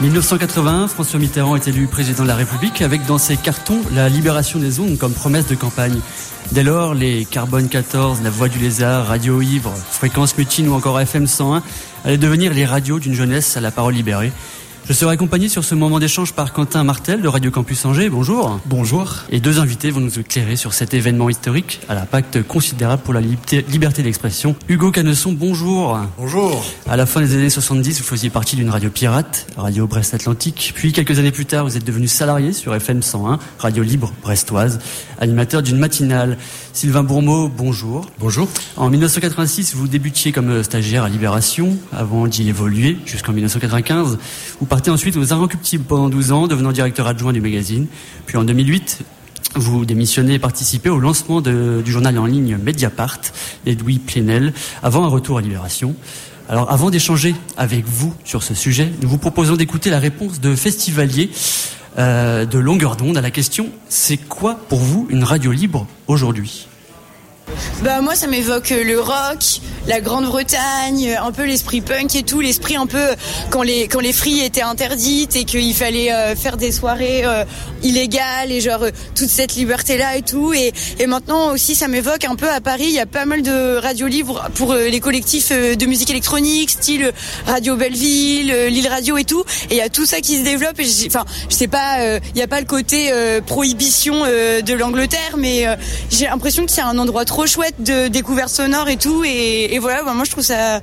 1981, François Mitterrand est élu président de la République avec dans ses cartons la libération des ondes comme promesse de campagne. Dès lors, les Carbone 14, La Voix du Lézard, Radio Ivre, Fréquence Mutine ou encore FM 101 allaient devenir les radios d'une jeunesse à la parole libérée. Je serai accompagné sur ce moment d'échange par Quentin Martel de Radio Campus Angers. Bonjour. Bonjour. Et deux invités vont nous éclairer sur cet événement historique à l'impact considérable pour la liberté d'expression. Hugo Canesson, bonjour. Bonjour. À la fin des années 70, vous faisiez partie d'une radio pirate, Radio Brest Atlantique. Puis quelques années plus tard, vous êtes devenu salarié sur FM 101, Radio Libre Brestoise, animateur d'une matinale. Sylvain Bourmeau, bonjour. Bonjour. En 1986, vous débutiez comme stagiaire à Libération, avant d'y évoluer jusqu'en 1995. Vous partez ensuite aux Inrecuptibles pendant 12 ans, devenant directeur adjoint du magazine. Puis en 2008, vous démissionnez et participez au lancement du journal en ligne Mediapart d'Edoui Plenel, avant un retour à Libération. Alors avant d'échanger avec vous sur ce sujet, nous vous proposons d'écouter la réponse de festivalier euh, de longueur d'onde à la question c'est quoi pour vous une radio libre aujourd'hui? Bah moi ça m'évoque le rock, la Grande-Bretagne, un peu l'esprit punk et tout, l'esprit un peu quand les quand les fries étaient interdites et qu'il fallait euh, faire des soirées euh, illégales et genre euh, toute cette liberté là et tout. Et, et maintenant aussi ça m'évoque un peu à Paris, il y a pas mal de radios libres pour les collectifs de musique électronique, style Radio Belleville, Lille Radio et tout. Et il y a tout ça qui se développe et enfin je sais pas il n'y a pas le côté prohibition de l'Angleterre mais j'ai l'impression y a un endroit trop chouette de découverte sonore et tout. Et, et voilà, bah, moi je trouve ça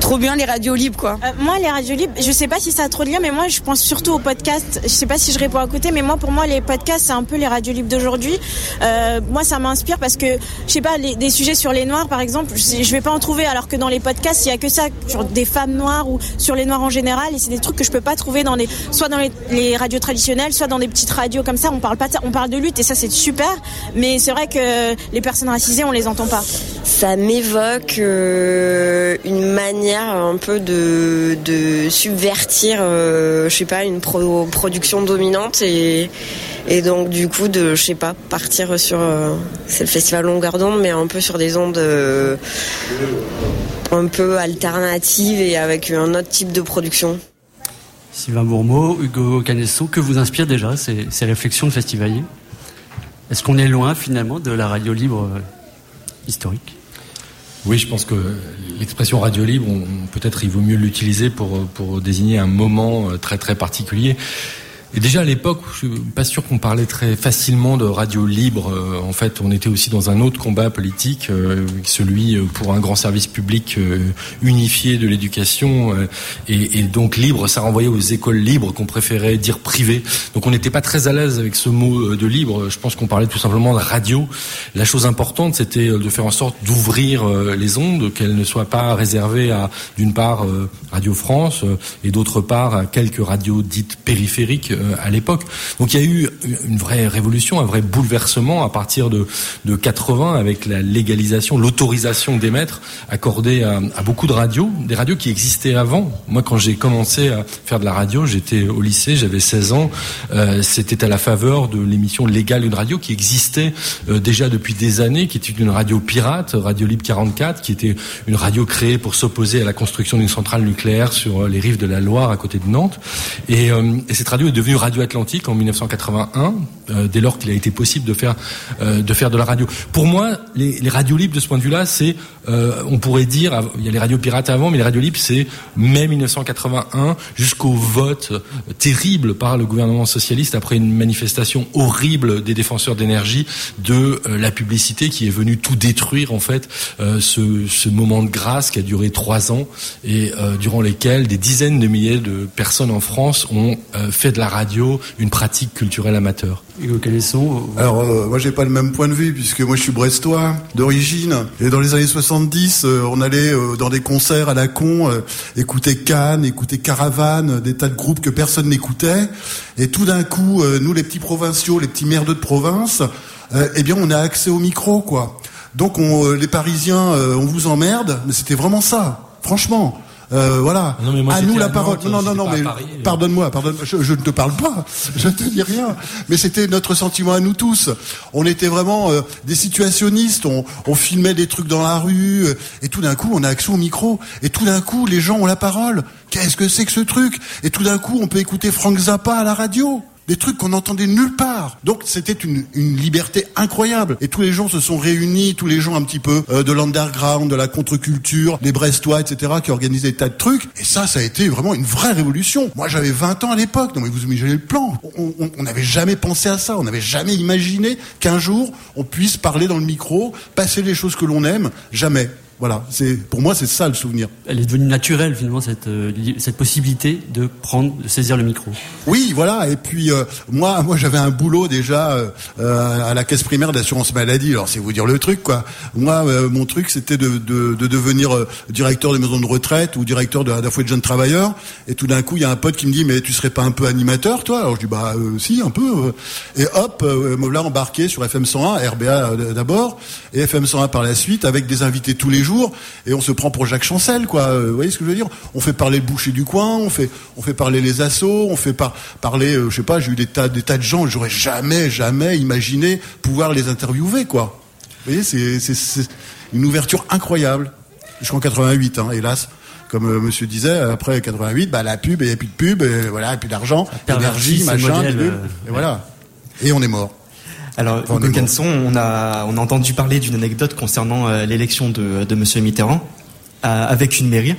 trop bien les radios libres quoi. Euh, moi les radios libres, je sais pas si ça a trop de lien mais moi je pense surtout aux podcasts. Je sais pas si je réponds à côté mais moi pour moi les podcasts c'est un peu les radios libres d'aujourd'hui. Euh, moi ça m'inspire parce que je sais pas les, des sujets sur les noirs par exemple, je, je, vais pas en trouver alors que dans les podcasts il y a que ça genre des femmes noires ou sur les noirs en général et c'est des trucs que je peux pas trouver dans les soit dans les, les, radios traditionnelles, soit dans des petites radios comme ça, on parle pas de ça, on parle de lutte et ça c'est super mais c'est vrai que les personnes racisées on les entend pas. Ça m'évoque euh, une manière un peu de, subvertir, euh, je sais pas, une pro production dominante et, donc du coup de, je sais pas, partir sur, euh, c'est le festival longueur d'onde, mais un peu sur des ondes euh, un peu alternatives et avec un autre type de production. Sylvain Bourmeau, Hugo Canesso, que vous inspire déjà ces, ces réflexions de festivalier Est-ce qu'on est loin finalement de la radio libre historique? Oui, je pense que l'expression radio libre, peut-être il vaut mieux l'utiliser pour, pour désigner un moment euh, très très particulier. Et déjà à l'époque, je suis pas sûr qu'on parlait très facilement de radio libre. Euh, en fait, on était aussi dans un autre combat politique, euh, celui euh, pour un grand service public unifié de l'éducation et, et, donc libre. Ça renvoyait aux écoles libres qu'on préférait dire privées. Donc on n'était pas très à l'aise avec ce mot de libre. Je pense qu'on parlait tout simplement de radio. La chose importante, c'était de faire en sorte d'ouvrir les ondes, qu'elles ne soient pas réservées à d'une part Radio France et d'autre part à quelques radios dites périphériques à l'époque. Donc il y a eu une vraie révolution, un vrai bouleversement à partir de, de 80 avec la légalisation, l'autorisation d'émettre accordée à, beaucoup de radios, des radios qui existaient avant. Moi, quand j'ai commencé à faire de la radio, j'étais au lycée, j'avais 16 ans. Euh, C'était à la faveur de l'émission Légale une radio qui existait euh, déjà depuis des années, qui était une radio pirate, Radio Libre 44, qui était une radio créée pour s'opposer à la construction d'une centrale nucléaire sur les rives de la Loire à côté de Nantes. Euh, et cette radio est devenue Radio Atlantique en 1981, euh, dès lors qu'il a été possible de faire euh, de la radio. Pour moi, les, radios libres de ce point de vue-là, c'est euh, on pourrait dire, il y a les radios pirates avant, mais les radios libres, c'est mai 1981 jusqu'au vote terrible par le gouvernement socialiste après une manifestation horrible des défenseurs d'énergie de la publicité qui est venue tout détruire en fait ce, ce, moment de grâce qui a duré trois ans et durant lesquels des dizaines de milliers de personnes en France ont fait de la radio une pratique culturelle amateur. Hugo Calisson, Alors euh, moi j'ai pas le même point de vue puisque moi je suis brestois d'origine et dans les années 70 euh, on allait euh, dans des concerts à la con écouter Cannes, écouter Caravane, des tas de groupes que personne n'écoutait et tout d'un coup nous les petits provinciaux, les petits merdeux de province, eh bien on a accès au micro quoi. Donc on, les Parisiens on vous emmerde mais c'était vraiment ça, franchement. Euh, voilà. Non, mais moi, à nous la à parole. Nantes, non, non, non, mais euh. pardonne-moi, pardonne-moi. Je, je ne te parle pas. Je ne te dis rien. Mais c'était notre sentiment à nous tous. On était vraiment euh, des situationnistes. On, on filmait des trucs dans la rue et tout d'un coup, on a accès au micro. Et tout d'un coup, les gens ont la parole. Qu'est-ce que c'est que ce truc? Et tout d'un coup, on peut écouter Frank Zappa à la radio. Des trucs qu'on n'entendait nulle part. Donc c'était une, liberté incroyable. Et tous les gens se sont réunis, tous les gens un petit peu euh, de l'underground, de la contre-culture, les Brestois, etc., qui organisaient des tas de trucs. Et ça, ça a été vraiment une vraie révolution. Moi, j'avais 20 ans à l'époque. Non mais vous imaginez le plan. On n'avait jamais pensé à ça. On n'avait jamais imaginé qu'un jour, on puisse parler dans le micro, passer les choses que l'on aime. Jamais. Voilà. C'est pour moi, c'est ça le souvenir. Elle est devenue naturelle finalement cette, euh, cette possibilité de prendre, de saisir le micro. Oui, voilà. Et puis euh, moi, moi, j'avais un boulot déjà euh, euh, à la caisse primaire d'assurance maladie. Alors c'est vous dire le truc, quoi. Moi, euh, mon truc, c'était de, de, de devenir euh, directeur de maison de retraite ou directeur la fois de jeunes travailleurs. Et tout d'un coup, il y a un pote qui me dit, mais tu serais pas un peu animateur, toi? Alors je dis, bah euh, si, un peu. Et hop, euh, me voilà embarqué sur FM 101, RBA d'abord, et FM 101 par la suite, avec des invités tous les jours. Et on se prend pour Jacques Chancel, quoi. Euh, Vous voyez ce que je veux dire? On fait parler le boucher du coin, on fait, on fait parler les assos, on fait par, parler, euh, je sais pas, j'ai eu des tas, des tas de gens, j'aurais jamais, jamais imaginé pouvoir les interviewer, quoi. Vous voyez, c'est, une ouverture incroyable. Jusqu'en 88, hein, hélas. Comme euh, monsieur disait, après 88, bah, la pub, et il n'y a plus de pub, et voilà, et puis d'argent, pervertit énergie, ce machin, modèle, euh, et voilà. Et on est mort. Alors, Hugo. Canson, on a, on a entendu parler d'une anecdote concernant euh, l'élection de, de Monsieur Mitterrand euh, avec une mairie.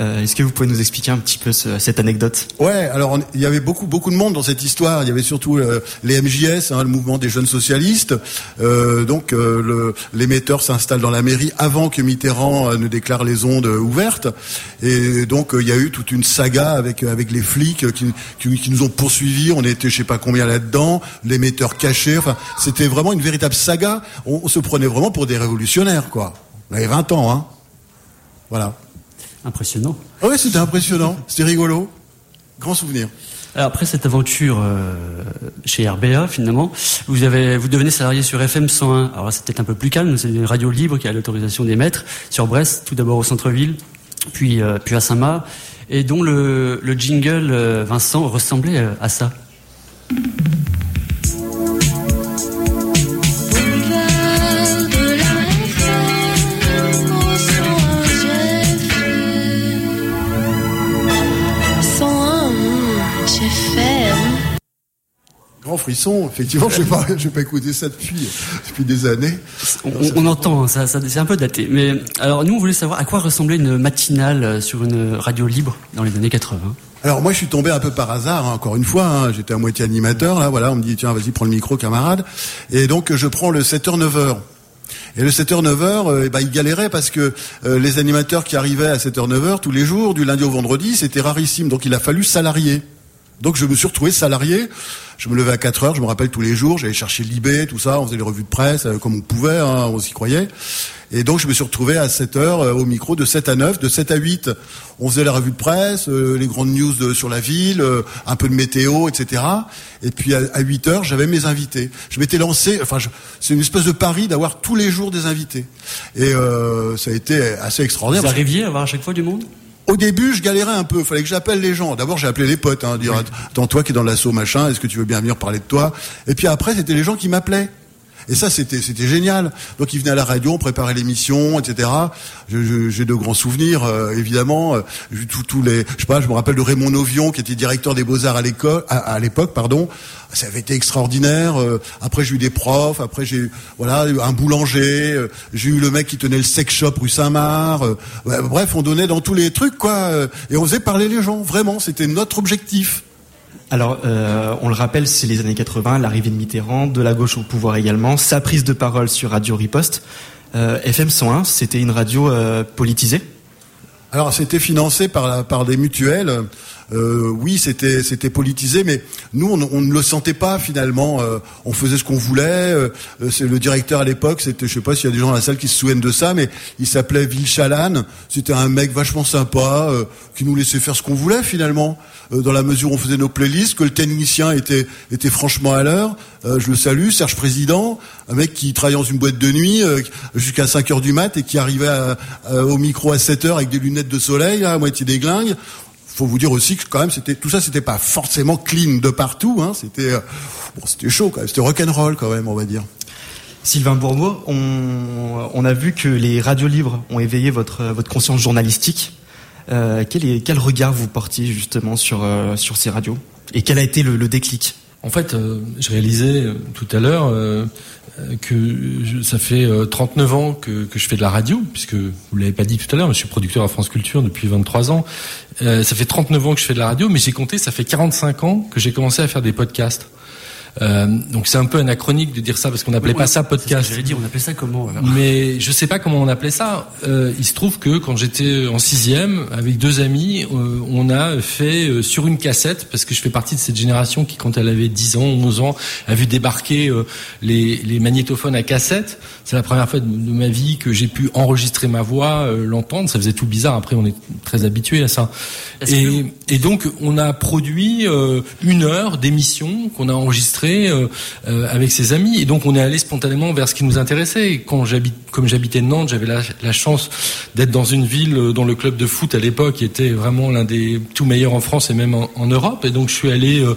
Euh, Est-ce que vous pouvez nous expliquer un petit peu ce- cette anecdote? Ouais, alors il y avait beaucoup beaucoup de monde dans cette histoire. Il y avait surtout euh, les MJS, hein, le mouvement des jeunes socialistes. Euh, donc l'émetteur s'installe dans la mairie avant que Mitterrand ne déclare les ondes ouvertes. Et donc il y a eu toute une saga avec avec les flics qui, qui, qui nous ont poursuivis. On était je sais pas combien là-dedans, l'émetteur caché. Enfin, c'était vraiment une véritable saga. On, on se prenait vraiment pour des révolutionnaires, quoi. On avait 20 ans, hein. Voilà. Impressionnant. Ah ouais, c'était impressionnant. C'était rigolo. Grand souvenir. Alors, après cette aventure euh, chez RBA, finalement, vous avez, vous devenez salarié sur FM 101. Alors là, c'est peut-être un peu plus calme. C'est une radio libre qui a l'autorisation d'émettre sur Brest, tout d'abord au centre-ville, puis euh, puis à Saint-Marc, et dont le, le jingle euh, Vincent ressemblait à ça. Frisson, effectivement, je n'ai pas, pas écouté ça depuis, depuis des années. On, on entend, ça, ça- c'est un peu daté. Mais alors, nous, on voulait savoir à quoi ressemblait une matinale euh, sur une radio libre dans les années 80. Alors moi, je suis tombé un peu par hasard, hein, encore une fois. hein, j'étais à moitié animateur, là, voilà. On me dit tiens, vas-y, prends le micro, camarade. Et donc je prends le 7h 9h. Et le 7h 9h, euh, eh ben, il galérait parce que euh, les animateurs qui arrivaient à 7h 9h tous les jours, du lundi au vendredi, c'était rarissime. Donc il a fallu salarier. Donc je me suis retrouvé salarié. Je me levais à 4 heures, je me rappelle tous les jours, j'allais chercher l'IB, tout ça, on faisait les revues de presse euh, comme on pouvait, hein, on s'y croyait. Et donc je me suis retrouvé à 7 heures euh, au micro de 7 à 9, de 7 à 8, on faisait la revue de presse, euh, les grandes news de- sur la ville, un peu de météo, etc. Et puis à, à 8 heures, j'avais mes invités. Je m'étais lancé, enfin je- c'est une espèce de pari d'avoir tous les jours des invités. Et ça a été assez extraordinaire. Vous arriviez à avoir à chaque fois du monde? Au début, je galérais un peu. Fallait que j'appelle les gens. D'abord, j'ai appelé les potes, hein, dire attends toi qui es dans l'assaut machin, est-ce que tu veux bien venir parler de toi? Et puis après, c'était les gens qui m'appelaient. Et ça, c'était c'était génial. Donc, ils venaient à la radio, on préparait l'émission, etc. J'ai de grands souvenirs, euh, évidemment. Euh, tous tous les, je sais pas, je me rappelle de Raymond Novion, qui était directeur des beaux arts à l'école, à, à l'époque, pardon. Ça avait été extraordinaire. Euh, Après, j'ai eu des profs. Après, j'ai voilà un boulanger. Euh, J'ai eu le mec qui tenait le sex shop rue Saint-Marc. Bref, on donnait dans tous les trucs, quoi. Et on faisait parler les gens. Vraiment, c'était notre objectif. Alors, euh, on le rappelle, c'est les années 80, l'arrivée de Mitterrand, de la gauche au pouvoir également, sa prise de parole sur Radio Riposte. Euh, FM 101, c'était une radio euh, politisée? Alors c'était financé par, par des mutuelles euh, oui, c'était c'était politisé, mais nous, on, on ne le sentait pas finalement. Euh, on faisait ce qu'on voulait. Euh, c'est le directeur à l'époque, c'était, je sais pas s'il y a des gens dans la salle qui se souviennent de ça, mais il s'appelait Vilchalan. C'était un mec vachement sympa euh, qui nous laissait faire ce qu'on voulait finalement, euh, dans la mesure où on faisait nos playlists, que le technicien était était franchement à l'heure. Euh, je le salue, Serge Président, un mec qui travaillait dans une boîte de nuit euh, jusqu'à 5 heures du mat et qui arrivait à- au micro à 7 heures avec des lunettes de soleil, à moitié déglingue. Faut vous dire aussi que quand même tout ça c'était pas forcément clean de partout hein, c'était euh, bon c'était chaud quand même, c'était rock and roll quand même on va dire. Sylvain Bourbeau, on, a vu que les radios libres ont éveillé votre, votre conscience journalistique. Euh, quel, est, quel regard vous portiez justement sur, euh, sur ces radios? Et quel a été le déclic? En fait, euh, je réalisais euh, tout à l'heure euh, que ça fait euh, 39 ans que, je fais de la radio, puisque vous l'avez pas dit tout à l'heure, mais je suis producteur à France Culture depuis 23 ans. Ça fait 39 ans que je fais de la radio, mais j'ai compté, ça fait 45 ans que j'ai commencé à faire des podcasts. Euh, donc c'est un peu anachronique de dire ça parce qu'on n'appelait Oui, pas ça podcast. J'allais dire, on appelait ça comment alors Mais je sais pas comment on appelait ça. Euh, il se trouve que quand j'étais en sixième, avec deux amis, euh, on a fait euh, sur une cassette, parce que je fais partie de cette génération qui, quand elle avait 10 ans, 11 ans, a vu débarquer euh, les, les magnétophones à cassette. C'est la première fois de, de ma vie que j'ai pu enregistrer ma voix, euh, l'entendre. Ça faisait tout bizarre. Après, on est très habitué à ça. Et, et donc, on a produit euh, une heure d'émission qu'on a enregistrée euh, euh, avec ses amis. Et donc, on est allé spontanément vers ce qui nous intéressait. Quand comme j'habitais Nantes, j'avais la, chance d'être dans une ville euh, dont le club de foot à l'époque était vraiment l'un des tout meilleurs en France et même en, Europe. Et donc, je suis allé euh,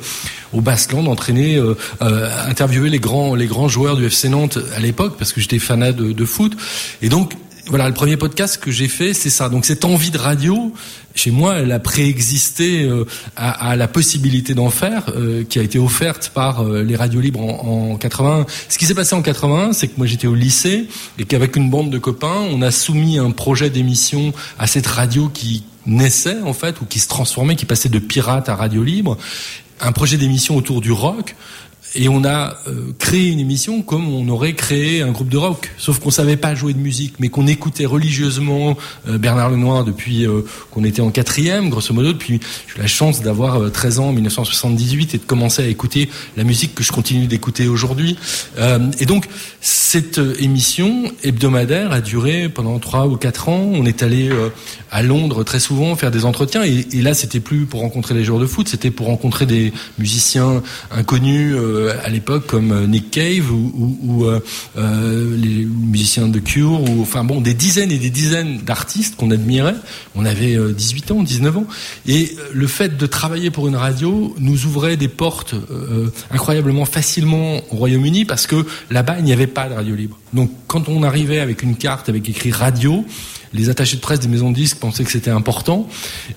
au Baskeland entraîner, euh, euh, interviewer les grands, les grands joueurs du FC Nantes à l'époque parce que j'étais fanat de, de foot. Et donc, voilà, le premier podcast que j'ai fait, c'est ça. Donc cette envie de radio, chez moi, elle a préexisté euh, à, la possibilité d'en faire, euh, qui a été offerte par euh, les radios libres en, en 81. Ce qui s'est passé en 81, c'est que moi j'étais au lycée et qu'avec une bande de copains, on a soumis un projet d'émission à cette radio qui naissait en fait ou qui se transformait, qui passait de pirate à radio libre, un projet d'émission autour du rock. Et on a euh, créé une émission comme on aurait créé un groupe de rock, sauf qu'on savait pas jouer de musique, mais qu'on écoutait religieusement euh, Bernard Lenoir depuis euh, qu'on était en quatrième, grosso modo. Depuis, j'ai eu la chance d'avoir euh, 13 ans en 1978 et de commencer à écouter la musique que je continue d'écouter aujourd'hui. Euh, et donc cette euh, émission hebdomadaire a duré pendant trois ou quatre ans. On est allé euh, à Londres très souvent faire des entretiens et, et là c'était plus pour rencontrer les joueurs de foot, c'était pour rencontrer des musiciens inconnus euh, à l'époque comme euh, Nick Cave ou, euh, euh, les musiciens de Cure ou enfin bon des dizaines et des dizaines d'artistes qu'on admirait. On avait euh, 18 ans, 19 ans et euh, le fait de travailler pour une radio nous ouvrait des portes euh, incroyablement facilement au Royaume-Uni parce que là-bas il n'y avait pas de radio libre. Donc quand on arrivait avec une carte avec écrit radio, les attachés de presse des maisons de disques pensaient que c'était important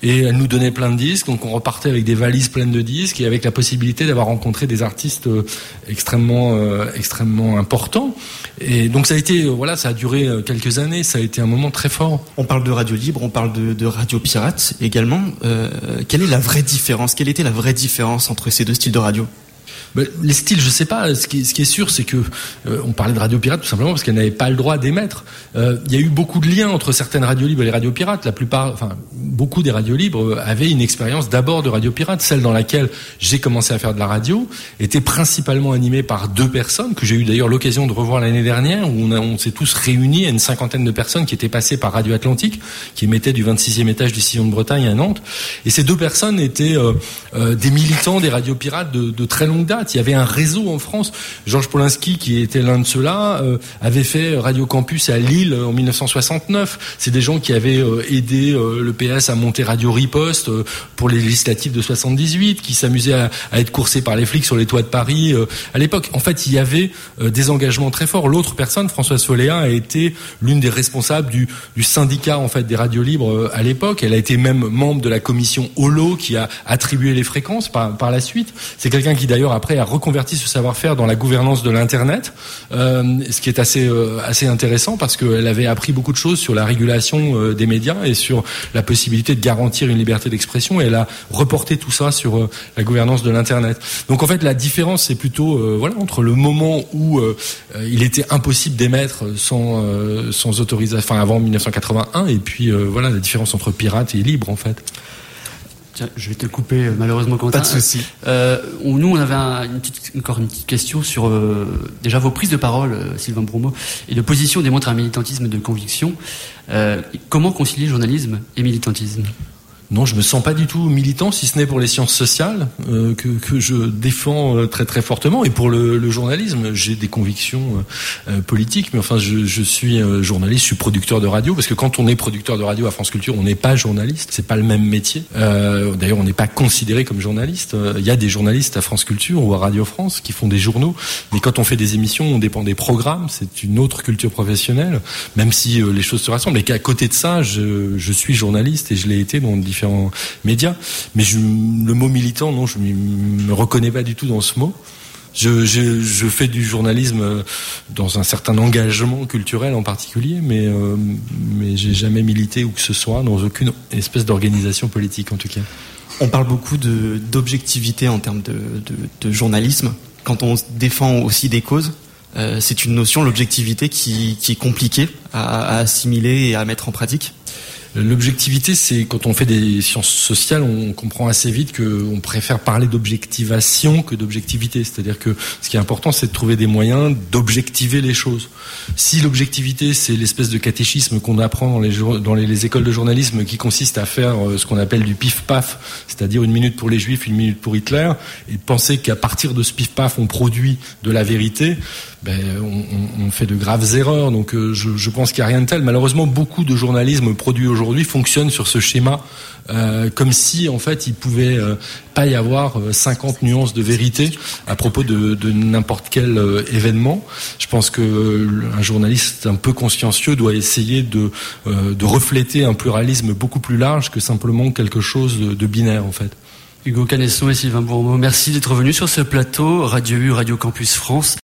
et elles nous donnaient plein de disques. Donc on repartait avec des valises pleines de disques et avec la possibilité d'avoir rencontré des artistes euh, extrêmement euh, extrêmement importants. Et donc ça a euh, duré quelques années. Ça a été un moment très fort. On parle de radio libre, on parle de, radio pirate également. Quelle est la vraie différence? Quelle était la vraie différence entre ces deux styles de radio? Les styles, je sais pas. Ce qui, est sûr, c'est que euh, on parlait de radio pirate tout simplement parce qu'elle n'avait pas le droit d'émettre. Euh, Il y a eu beaucoup de liens entre certaines radios libres et les radios pirates. La plupart, enfin, beaucoup des radios libres avaient une expérience d'abord de radio pirate. Celle dans laquelle j'ai commencé à faire de la radio était principalement animée par deux personnes que j'ai eu d'ailleurs l'occasion de revoir l'année dernière où on, s'est tous réunis à une cinquantaine de personnes qui étaient passées par Radio Atlantique, qui émettait du 26e étage du Sillon de Bretagne à Nantes. Et ces deux personnes étaient euh, euh, des militants des radios pirates de très longue date. Il y avait un réseau en France. Georges Polinski, qui était l'un de ceux-là, euh, avait fait Radio Campus à Lille euh, en 1969. C'est des gens qui avaient euh, aidé le PS à monter Radio Riposte pour les législatives de 78, qui s'amusaient à, être coursés par les flics sur les toits de Paris à l'époque. En fait, il y avait des engagements très forts. L'autre personne, Françoise Soléa, a été l'une des responsables du, syndicat en fait des radios libres à l'époque. Elle a été même membre de la commission Holo qui a attribué les fréquences par, par la suite. C'est quelqu'un qui d'ailleurs après a reconverti ce savoir-faire dans la gouvernance de l'internet, euh, ce qui est assez euh, assez intéressant parce qu'elle avait appris beaucoup de choses sur la régulation euh, des médias et sur la possibilité de garantir une liberté d'expression. Et elle a reporté tout ça sur la gouvernance de l'internet. Donc en fait la différence c'est plutôt voilà entre le moment où il était impossible d'émettre sans sans autorisation, enfin avant 1981 et puis voilà la différence entre pirate et libre en fait. Tiens, je vais te couper euh, malheureusement Quentin. Pas de souci. Euh, nous, on avait un- une petite, encore une petite question sur euh, déjà vos prises de parole, euh, Sylvain Bromo, et de position démontrent un militantisme de conviction. Comment concilier journalisme et militantisme? Non, je me sens pas du tout militant, si ce n'est pour les sciences sociales euh, que, que je défends euh, très très fortement. Et pour le, le journalisme, j'ai des convictions euh, euh, politiques, mais enfin, je, je suis euh, journaliste, je suis producteur de radio, parce que quand on est producteur de radio à France Culture, on n'est pas journaliste, c'est pas le même métier. D'ailleurs, on n'est pas considéré comme journaliste. Il y a des journalistes à France Culture ou à Radio France qui font des journaux, mais quand on fait des émissions, on dépend des programmes. C'est une autre culture professionnelle, même si les choses se rassemblent. Et qu'à côté de ça, je, je suis journaliste et je l'ai été dans différents médias. Mais je, le mot militant, non, je me reconnais pas du tout dans ce mot. Je, fais du journalisme euh, dans un certain engagement culturel en particulier, mais, euh, mais j'ai jamais milité ou que ce soit dans aucune espèce d'organisation politique en tout cas. On parle beaucoup d'objectivité en termes de, journalisme. Quand on défend aussi des causes, euh, c'est une notion, l'objectivité, qui, est compliquée à assimiler et à mettre en pratique. L'objectivité, c'est quand on fait des sciences sociales, on comprend assez vite qu'on préfère parler d'objectivation que d'objectivité. C'est-à-dire que ce qui est important, c'est de trouver des moyens d'objectiver les choses. Si l'objectivité, c'est l'espèce de catéchisme qu'on apprend dans les, les écoles de journalisme qui consiste à faire euh, ce qu'on appelle du pif-paf, c'est-à-dire une minute pour les juifs, une minute pour Hitler, et penser qu'à partir de ce pif-paf, on produit de la vérité, ben, on, fait de graves erreurs. Donc euh, je, pense qu'il n'y a rien de tel. Malheureusement, beaucoup de journalisme produit aujourd'hui fonctionne sur ce schéma, euh, comme si en fait il pouvait euh, pas y avoir euh, 50 nuances de vérité à propos de, n'importe quel événement. Je pense que un journaliste un peu consciencieux doit essayer de, refléter un pluralisme beaucoup plus large que simplement quelque chose de, de binaire en fait. Hugo Canesson et Sylvain Bourmeau, merci d'être venus sur ce plateau Radio U, Radio Campus France.